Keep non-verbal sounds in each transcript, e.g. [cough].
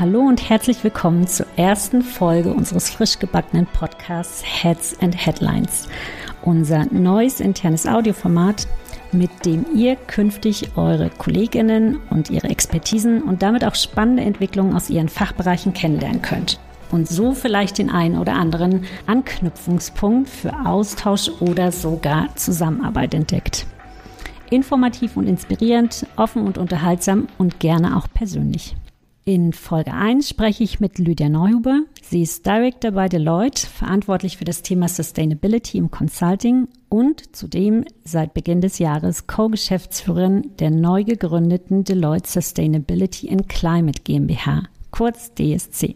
Hallo und herzlich willkommen zur ersten Folge unseres frisch gebackenen Podcasts Heads and Headlines. Unser neues internes Audioformat, mit dem ihr künftig eure Kolleginnen und ihre Expertisen und damit auch spannende Entwicklungen aus ihren Fachbereichen kennenlernen könnt. Und so vielleicht den einen oder anderen Anknüpfungspunkt für Austausch oder sogar Zusammenarbeit entdeckt. Informativ und inspirierend, offen und unterhaltsam und gerne auch persönlich. In Folge 1 spreche ich mit Lydia Neuhuber. Sie ist Director bei Deloitte, verantwortlich für das Thema Sustainability im Consulting und zudem seit Beginn des Jahres Co-Geschäftsführerin der neu gegründeten Deloitte Sustainability and Climate GmbH, kurz DSC.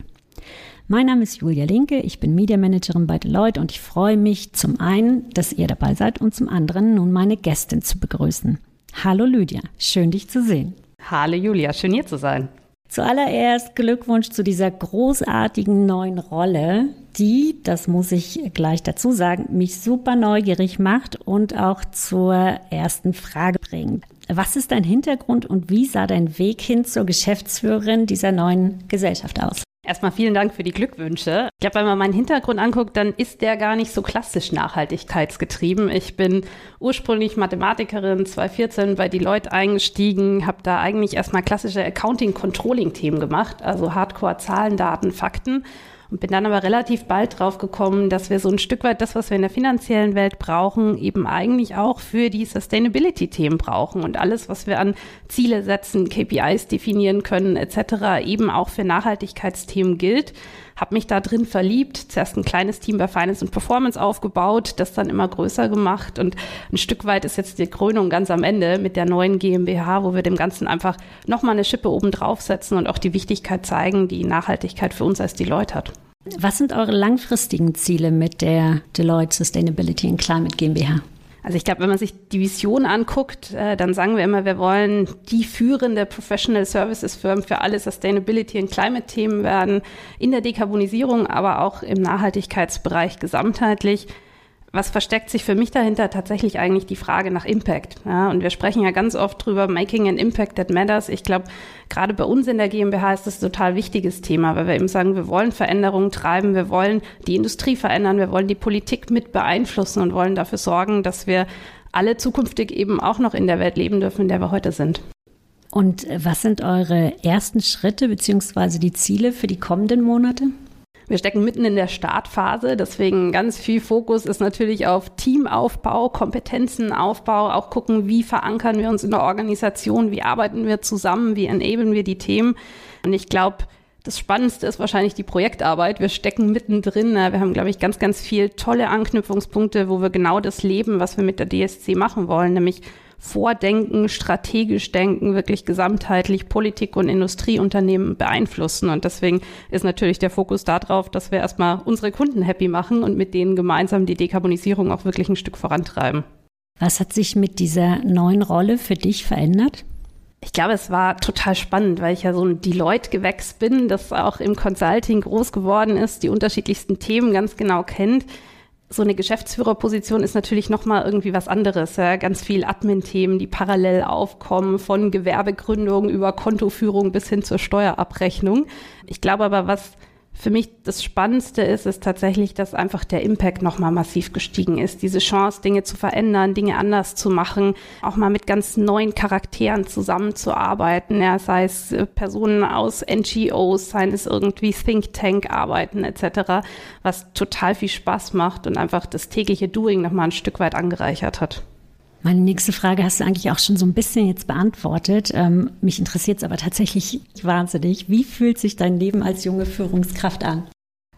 Mein Name ist Julia Linke, ich bin Media Managerin bei Deloitte und ich freue mich zum einen, dass ihr dabei seid und zum anderen nun meine Gästin zu begrüßen. Hallo Lydia, schön dich zu sehen. Hallo Julia, schön hier zu sein. Zuallererst Glückwunsch zu dieser großartigen neuen Rolle, die, das muss ich gleich dazu sagen, mich super neugierig macht und auch zur ersten Frage bringt. Was ist dein Hintergrund und wie sah dein Weg hin zur Geschäftsführerin dieser neuen Gesellschaft aus? Erstmal vielen Dank für die Glückwünsche. Ich glaube, wenn man meinen Hintergrund anguckt, dann ist der gar nicht so klassisch nachhaltigkeitsgetrieben. Ich bin ursprünglich Mathematikerin, 2014 bei Deloitte eingestiegen, habe da eigentlich erstmal klassische Accounting-Controlling-Themen gemacht, also Hardcore Zahlen, Daten, Fakten und bin dann aber relativ bald drauf gekommen, dass wir so ein Stück weit das, was wir in der finanziellen Welt brauchen, eben eigentlich auch für die Sustainability-Themen brauchen und alles, was wir an Ziele setzen, KPIs definieren können etc., eben auch für Nachhaltigkeitsthemen gilt habe mich da drin verliebt, zuerst ein kleines Team bei Finance und Performance aufgebaut, das dann immer größer gemacht und ein Stück weit ist jetzt die Krönung ganz am Ende mit der neuen GmbH, wo wir dem Ganzen einfach nochmal eine Schippe oben draufsetzen und auch die Wichtigkeit zeigen, die Nachhaltigkeit für uns als Deloitte hat. Was sind eure langfristigen Ziele mit der Deloitte Sustainability and Climate GmbH? Also ich glaube, wenn man sich die Vision anguckt, äh, dann sagen wir immer, wir wollen die führende Professional Services Firm für alle Sustainability und Climate Themen werden, in der Dekarbonisierung, aber auch im Nachhaltigkeitsbereich gesamtheitlich was versteckt sich für mich dahinter? Tatsächlich eigentlich die Frage nach Impact. Ja, und wir sprechen ja ganz oft drüber, making an impact that matters. Ich glaube, gerade bei uns in der GmbH ist das ein total wichtiges Thema, weil wir eben sagen, wir wollen Veränderungen treiben, wir wollen die Industrie verändern, wir wollen die Politik mit beeinflussen und wollen dafür sorgen, dass wir alle zukünftig eben auch noch in der Welt leben dürfen, in der wir heute sind. Und was sind eure ersten Schritte beziehungsweise die Ziele für die kommenden Monate? Wir stecken mitten in der Startphase, deswegen ganz viel Fokus ist natürlich auf Teamaufbau, Kompetenzenaufbau, auch gucken, wie verankern wir uns in der Organisation, wie arbeiten wir zusammen, wie enablen wir die Themen. Und ich glaube, das Spannendste ist wahrscheinlich die Projektarbeit. Wir stecken mittendrin. Wir haben, glaube ich, ganz, ganz viel tolle Anknüpfungspunkte, wo wir genau das leben, was wir mit der DSC machen wollen, nämlich Vordenken, strategisch denken, wirklich gesamtheitlich Politik und Industrieunternehmen beeinflussen. Und deswegen ist natürlich der Fokus darauf, dass wir erstmal unsere Kunden happy machen und mit denen gemeinsam die Dekarbonisierung auch wirklich ein Stück vorantreiben. Was hat sich mit dieser neuen Rolle für dich verändert? Ich glaube, es war total spannend, weil ich ja so ein Deloitte-Gewächs bin, das auch im Consulting groß geworden ist, die unterschiedlichsten Themen ganz genau kennt so eine Geschäftsführerposition ist natürlich nochmal irgendwie was anderes. Ja? Ganz viel Admin-Themen, die parallel aufkommen, von Gewerbegründung über Kontoführung bis hin zur Steuerabrechnung. Ich glaube aber, was für mich das Spannendste ist, ist tatsächlich, dass einfach der Impact nochmal massiv gestiegen ist. Diese Chance, Dinge zu verändern, Dinge anders zu machen, auch mal mit ganz neuen Charakteren zusammenzuarbeiten, ja, sei es äh, Personen aus NGOs, seien es irgendwie Think Tank arbeiten etc., was total viel Spaß macht und einfach das tägliche Doing nochmal ein Stück weit angereichert hat. Meine nächste Frage hast du eigentlich auch schon so ein bisschen jetzt beantwortet. Ähm, mich interessiert es aber tatsächlich wahnsinnig. Wie fühlt sich dein Leben als junge Führungskraft an?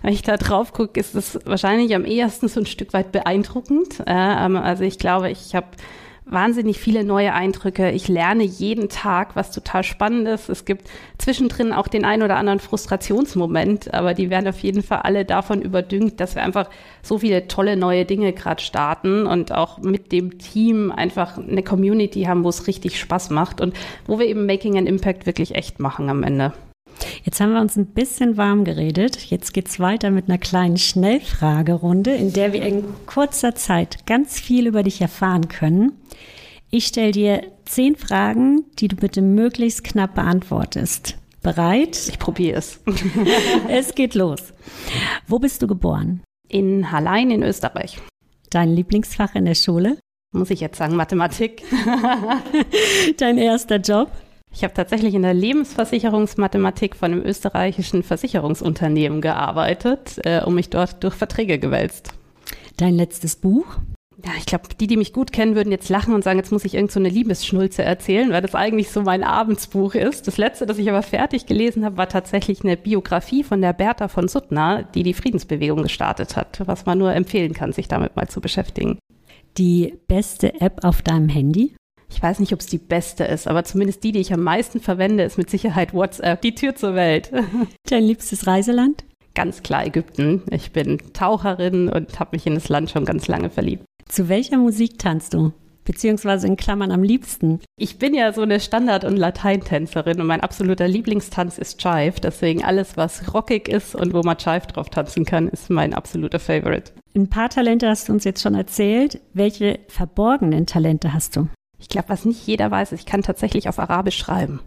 Wenn ich da drauf gucke, ist es wahrscheinlich am ehesten so ein Stück weit beeindruckend. Äh, also ich glaube, ich habe wahnsinnig viele neue Eindrücke. Ich lerne jeden Tag was total Spannendes. Es gibt zwischendrin auch den ein oder anderen Frustrationsmoment, aber die werden auf jeden Fall alle davon überdüngt, dass wir einfach so viele tolle neue Dinge gerade starten und auch mit dem Team einfach eine Community haben, wo es richtig Spaß macht und wo wir eben Making an Impact wirklich echt machen am Ende. Jetzt haben wir uns ein bisschen warm geredet. Jetzt geht's weiter mit einer kleinen Schnellfragerunde, in der wir in kurzer Zeit ganz viel über dich erfahren können. Ich stelle dir zehn Fragen, die du bitte möglichst knapp beantwortest. Bereit? Ich probiere es. [laughs] es geht los. Wo bist du geboren? In Hallein in Österreich. Dein Lieblingsfach in der Schule? Muss ich jetzt sagen, Mathematik. [laughs] Dein erster Job? Ich habe tatsächlich in der Lebensversicherungsmathematik von einem österreichischen Versicherungsunternehmen gearbeitet äh, und mich dort durch Verträge gewälzt. Dein letztes Buch? Ja, ich glaube, die, die mich gut kennen, würden jetzt lachen und sagen, jetzt muss ich irgend so eine Liebesschnulze erzählen, weil das eigentlich so mein Abendsbuch ist. Das letzte, das ich aber fertig gelesen habe, war tatsächlich eine Biografie von der Bertha von Suttner, die die Friedensbewegung gestartet hat, was man nur empfehlen kann, sich damit mal zu beschäftigen. Die beste App auf deinem Handy? Ich weiß nicht, ob es die beste ist, aber zumindest die, die ich am meisten verwende, ist mit Sicherheit WhatsApp, die Tür zur Welt. [laughs] Dein liebstes Reiseland? Ganz klar Ägypten. Ich bin Taucherin und habe mich in das Land schon ganz lange verliebt. Zu welcher Musik tanzt du? Beziehungsweise in Klammern am liebsten. Ich bin ja so eine Standard- und Lateintänzerin und mein absoluter Lieblingstanz ist Jive. Deswegen alles, was rockig ist und wo man Jive drauf tanzen kann, ist mein absoluter Favorite. Ein paar Talente hast du uns jetzt schon erzählt. Welche verborgenen Talente hast du? Ich glaube, was nicht jeder weiß, ich kann tatsächlich auf Arabisch schreiben.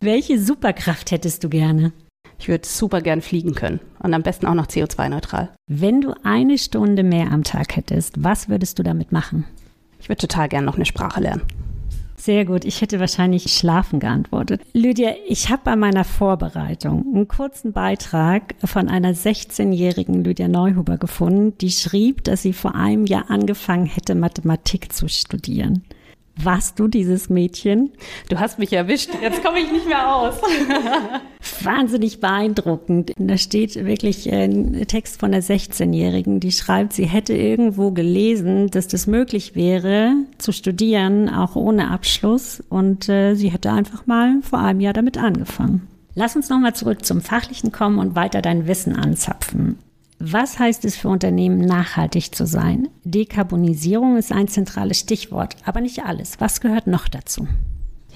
Welche Superkraft hättest du gerne? Ich würde super gern fliegen können und am besten auch noch CO2-neutral. Wenn du eine Stunde mehr am Tag hättest, was würdest du damit machen? Ich würde total gern noch eine Sprache lernen. Sehr gut. Ich hätte wahrscheinlich schlafen geantwortet. Lydia, ich habe bei meiner Vorbereitung einen kurzen Beitrag von einer 16-jährigen Lydia Neuhuber gefunden, die schrieb, dass sie vor einem Jahr angefangen hätte, Mathematik zu studieren. Warst du dieses Mädchen? Du hast mich erwischt. Jetzt komme ich nicht mehr aus. [laughs] Wahnsinnig beeindruckend. Da steht wirklich ein Text von der 16-Jährigen, die schreibt, sie hätte irgendwo gelesen, dass das möglich wäre, zu studieren, auch ohne Abschluss. Und äh, sie hätte einfach mal vor einem Jahr damit angefangen. Lass uns nochmal zurück zum Fachlichen kommen und weiter dein Wissen anzapfen. Was heißt es für Unternehmen, nachhaltig zu sein? Dekarbonisierung ist ein zentrales Stichwort, aber nicht alles. Was gehört noch dazu?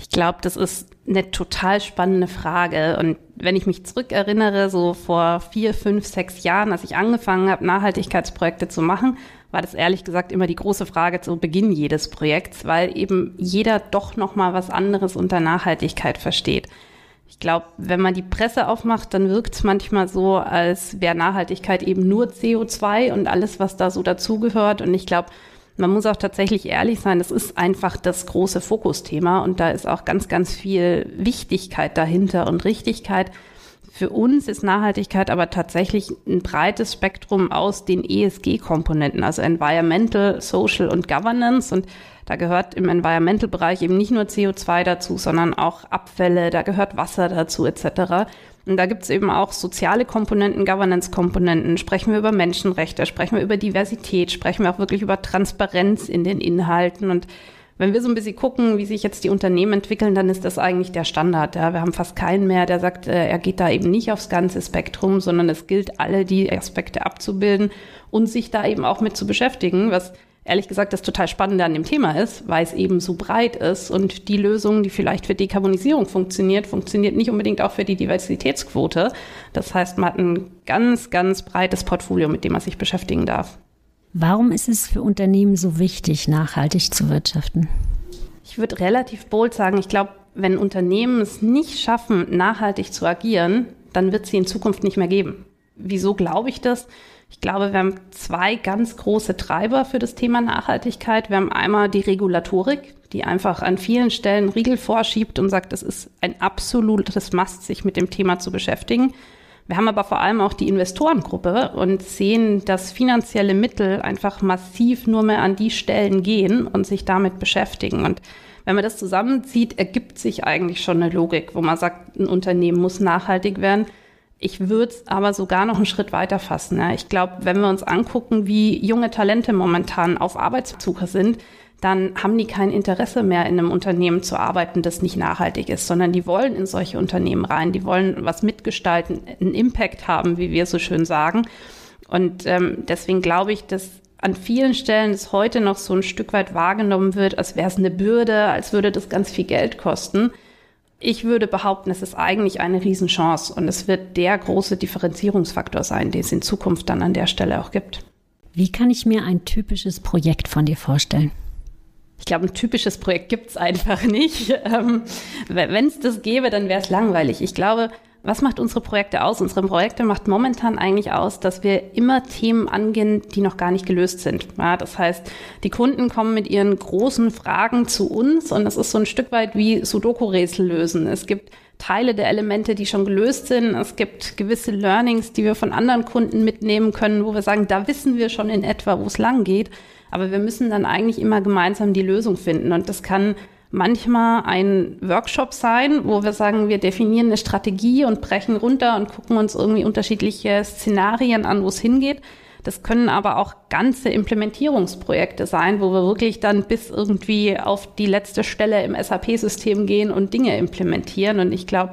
Ich glaube, das ist eine total spannende Frage. Und wenn ich mich zurückerinnere, so vor vier, fünf, sechs Jahren, als ich angefangen habe, Nachhaltigkeitsprojekte zu machen, war das ehrlich gesagt immer die große Frage zu Beginn jedes Projekts, weil eben jeder doch noch mal was anderes unter Nachhaltigkeit versteht. Ich glaube, wenn man die Presse aufmacht, dann wirkt es manchmal so, als wäre Nachhaltigkeit eben nur CO2 und alles, was da so dazugehört. Und ich glaube, man muss auch tatsächlich ehrlich sein, das ist einfach das große Fokusthema und da ist auch ganz, ganz viel Wichtigkeit dahinter und Richtigkeit. Für uns ist Nachhaltigkeit aber tatsächlich ein breites Spektrum aus den ESG-Komponenten, also Environmental, Social und Governance. Und da gehört im Environmental-Bereich eben nicht nur CO2 dazu, sondern auch Abfälle, da gehört Wasser dazu etc. Und da gibt es eben auch soziale Komponenten, Governance-Komponenten. Sprechen wir über Menschenrechte, sprechen wir über Diversität, sprechen wir auch wirklich über Transparenz in den Inhalten. Und wenn wir so ein bisschen gucken, wie sich jetzt die Unternehmen entwickeln, dann ist das eigentlich der Standard. Ja. Wir haben fast keinen mehr, der sagt, äh, er geht da eben nicht aufs ganze Spektrum, sondern es gilt, alle die Aspekte abzubilden und sich da eben auch mit zu beschäftigen, was ehrlich gesagt das total Spannende an dem Thema ist, weil es eben so breit ist und die Lösung, die vielleicht für Dekarbonisierung funktioniert, funktioniert nicht unbedingt auch für die Diversitätsquote. Das heißt, man hat ein ganz, ganz breites Portfolio, mit dem man sich beschäftigen darf. Warum ist es für Unternehmen so wichtig, nachhaltig zu wirtschaften? Ich würde relativ bold sagen, ich glaube, wenn Unternehmen es nicht schaffen, nachhaltig zu agieren, dann wird sie in Zukunft nicht mehr geben. Wieso glaube ich das? Ich glaube, wir haben zwei ganz große Treiber für das Thema Nachhaltigkeit. Wir haben einmal die Regulatorik, die einfach an vielen Stellen Riegel vorschiebt und sagt, es ist ein absolutes Must, sich mit dem Thema zu beschäftigen. Wir haben aber vor allem auch die Investorengruppe und sehen, dass finanzielle Mittel einfach massiv nur mehr an die Stellen gehen und sich damit beschäftigen. Und wenn man das zusammenzieht, ergibt sich eigentlich schon eine Logik, wo man sagt, ein Unternehmen muss nachhaltig werden. Ich würde es aber sogar noch einen Schritt weiter fassen. Ja. Ich glaube, wenn wir uns angucken, wie junge Talente momentan auf Arbeitssuche sind, dann haben die kein Interesse mehr, in einem Unternehmen zu arbeiten, das nicht nachhaltig ist, sondern die wollen in solche Unternehmen rein, die wollen was mitgestalten, einen Impact haben, wie wir so schön sagen. Und ähm, deswegen glaube ich, dass an vielen Stellen es heute noch so ein Stück weit wahrgenommen wird, als wäre es eine Bürde, als würde das ganz viel Geld kosten. Ich würde behaupten, es ist eigentlich eine Riesenchance und es wird der große Differenzierungsfaktor sein, den es in Zukunft dann an der Stelle auch gibt. Wie kann ich mir ein typisches Projekt von dir vorstellen? Ich glaube, ein typisches Projekt gibt es einfach nicht. [laughs] Ähm, Wenn es das gäbe, dann wäre es langweilig. Ich glaube, was macht unsere Projekte aus? Unsere Projekte macht momentan eigentlich aus, dass wir immer Themen angehen, die noch gar nicht gelöst sind. Ja, das heißt, die Kunden kommen mit ihren großen Fragen zu uns und das ist so ein Stück weit wie Sudoku-Rätsel lösen. Es gibt Teile der Elemente, die schon gelöst sind. Es gibt gewisse Learnings, die wir von anderen Kunden mitnehmen können, wo wir sagen, da wissen wir schon in etwa, wo es lang geht. Aber wir müssen dann eigentlich immer gemeinsam die Lösung finden. Und das kann manchmal ein Workshop sein, wo wir sagen, wir definieren eine Strategie und brechen runter und gucken uns irgendwie unterschiedliche Szenarien an, wo es hingeht. Das können aber auch ganze Implementierungsprojekte sein, wo wir wirklich dann bis irgendwie auf die letzte Stelle im SAP-System gehen und Dinge implementieren. Und ich glaube,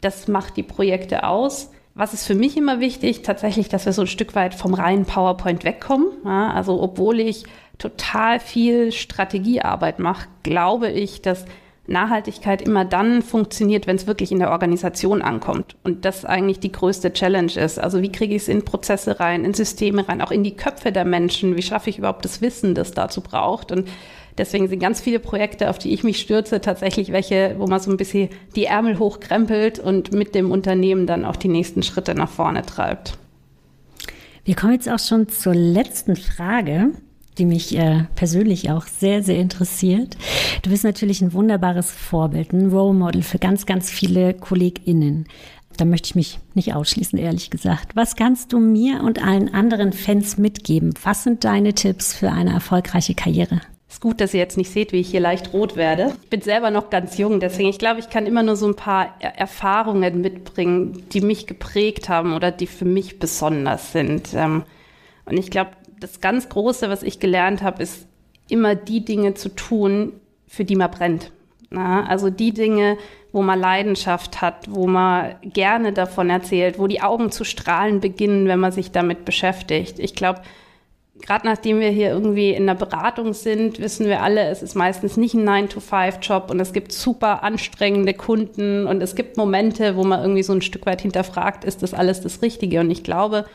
das macht die Projekte aus. Was ist für mich immer wichtig? Tatsächlich, dass wir so ein Stück weit vom reinen PowerPoint wegkommen. Ja, also obwohl ich total viel Strategiearbeit mache, glaube ich, dass Nachhaltigkeit immer dann funktioniert, wenn es wirklich in der Organisation ankommt. Und das eigentlich die größte Challenge ist. Also wie kriege ich es in Prozesse rein, in Systeme rein, auch in die Köpfe der Menschen? Wie schaffe ich überhaupt das Wissen, das dazu braucht? Und deswegen sind ganz viele Projekte, auf die ich mich stürze, tatsächlich welche, wo man so ein bisschen die Ärmel hochkrempelt und mit dem Unternehmen dann auch die nächsten Schritte nach vorne treibt. Wir kommen jetzt auch schon zur letzten Frage die mich äh, persönlich auch sehr, sehr interessiert. Du bist natürlich ein wunderbares Vorbild, ein Role Model für ganz, ganz viele KollegInnen. Da möchte ich mich nicht ausschließen, ehrlich gesagt. Was kannst du mir und allen anderen Fans mitgeben? Was sind deine Tipps für eine erfolgreiche Karriere? Ist gut, dass ihr jetzt nicht seht, wie ich hier leicht rot werde. Ich bin selber noch ganz jung, deswegen ich glaube, ich kann immer nur so ein paar Erfahrungen mitbringen, die mich geprägt haben oder die für mich besonders sind. Ähm, und ich glaube, das ganz Große, was ich gelernt habe, ist immer die Dinge zu tun, für die man brennt. Na, also die Dinge, wo man Leidenschaft hat, wo man gerne davon erzählt, wo die Augen zu strahlen beginnen, wenn man sich damit beschäftigt. Ich glaube, gerade nachdem wir hier irgendwie in der Beratung sind, wissen wir alle, es ist meistens nicht ein 9-to-5-Job und es gibt super anstrengende Kunden und es gibt Momente, wo man irgendwie so ein Stück weit hinterfragt, ist das alles das Richtige? Und ich glaube,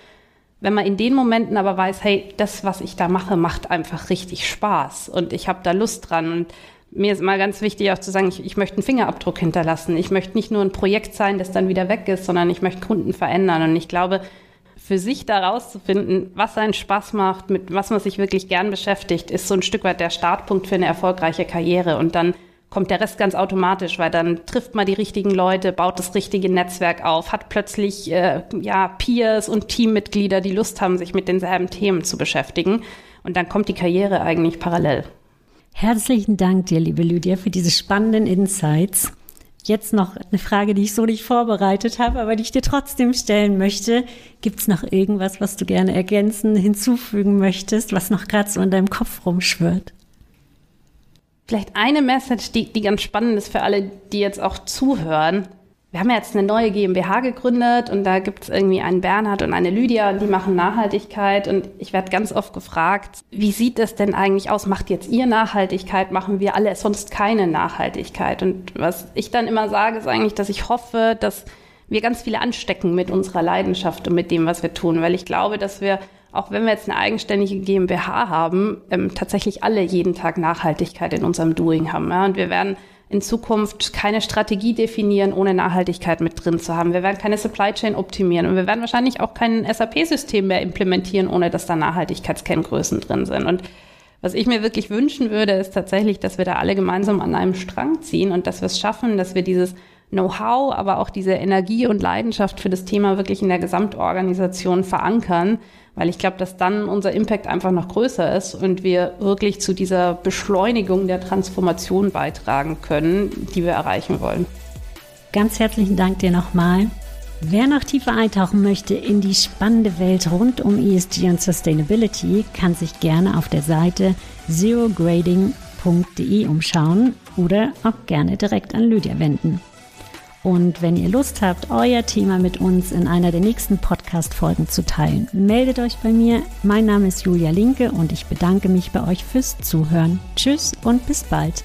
wenn man in den Momenten aber weiß, hey, das, was ich da mache, macht einfach richtig Spaß und ich habe da Lust dran und mir ist mal ganz wichtig auch zu sagen, ich, ich möchte einen Fingerabdruck hinterlassen. Ich möchte nicht nur ein Projekt sein, das dann wieder weg ist, sondern ich möchte Kunden verändern. Und ich glaube, für sich da rauszufinden, was einen Spaß macht, mit was man sich wirklich gern beschäftigt, ist so ein Stück weit der Startpunkt für eine erfolgreiche Karriere. Und dann kommt der Rest ganz automatisch, weil dann trifft man die richtigen Leute, baut das richtige Netzwerk auf, hat plötzlich äh, ja Peers und Teammitglieder, die Lust haben, sich mit denselben Themen zu beschäftigen. Und dann kommt die Karriere eigentlich parallel. Herzlichen Dank dir, liebe Lydia, für diese spannenden Insights. Jetzt noch eine Frage, die ich so nicht vorbereitet habe, aber die ich dir trotzdem stellen möchte. Gibt es noch irgendwas, was du gerne ergänzen, hinzufügen möchtest, was noch gerade so in deinem Kopf rumschwirrt? Vielleicht eine Message, die, die ganz spannend ist für alle, die jetzt auch zuhören. Wir haben ja jetzt eine neue GmbH gegründet und da gibt es irgendwie einen Bernhard und eine Lydia und die machen Nachhaltigkeit und ich werde ganz oft gefragt, wie sieht das denn eigentlich aus? Macht jetzt ihr Nachhaltigkeit? Machen wir alle sonst keine Nachhaltigkeit? Und was ich dann immer sage, ist eigentlich, dass ich hoffe, dass wir ganz viele anstecken mit unserer Leidenschaft und mit dem, was wir tun, weil ich glaube, dass wir auch wenn wir jetzt eine eigenständige GmbH haben, ähm, tatsächlich alle jeden Tag Nachhaltigkeit in unserem Doing haben. Ja? Und wir werden in Zukunft keine Strategie definieren, ohne Nachhaltigkeit mit drin zu haben. Wir werden keine Supply Chain optimieren und wir werden wahrscheinlich auch kein SAP-System mehr implementieren, ohne dass da Nachhaltigkeitskenngrößen drin sind. Und was ich mir wirklich wünschen würde, ist tatsächlich, dass wir da alle gemeinsam an einem Strang ziehen und dass wir es schaffen, dass wir dieses Know-how, aber auch diese Energie und Leidenschaft für das Thema wirklich in der Gesamtorganisation verankern, weil ich glaube, dass dann unser Impact einfach noch größer ist und wir wirklich zu dieser Beschleunigung der Transformation beitragen können, die wir erreichen wollen. Ganz herzlichen Dank dir nochmal. Wer noch tiefer eintauchen möchte in die spannende Welt rund um ESG und Sustainability, kann sich gerne auf der Seite zerograding.de umschauen oder auch gerne direkt an Lydia wenden. Und wenn ihr Lust habt, euer Thema mit uns in einer der nächsten Podcast-Folgen zu teilen, meldet euch bei mir. Mein Name ist Julia Linke und ich bedanke mich bei euch fürs Zuhören. Tschüss und bis bald.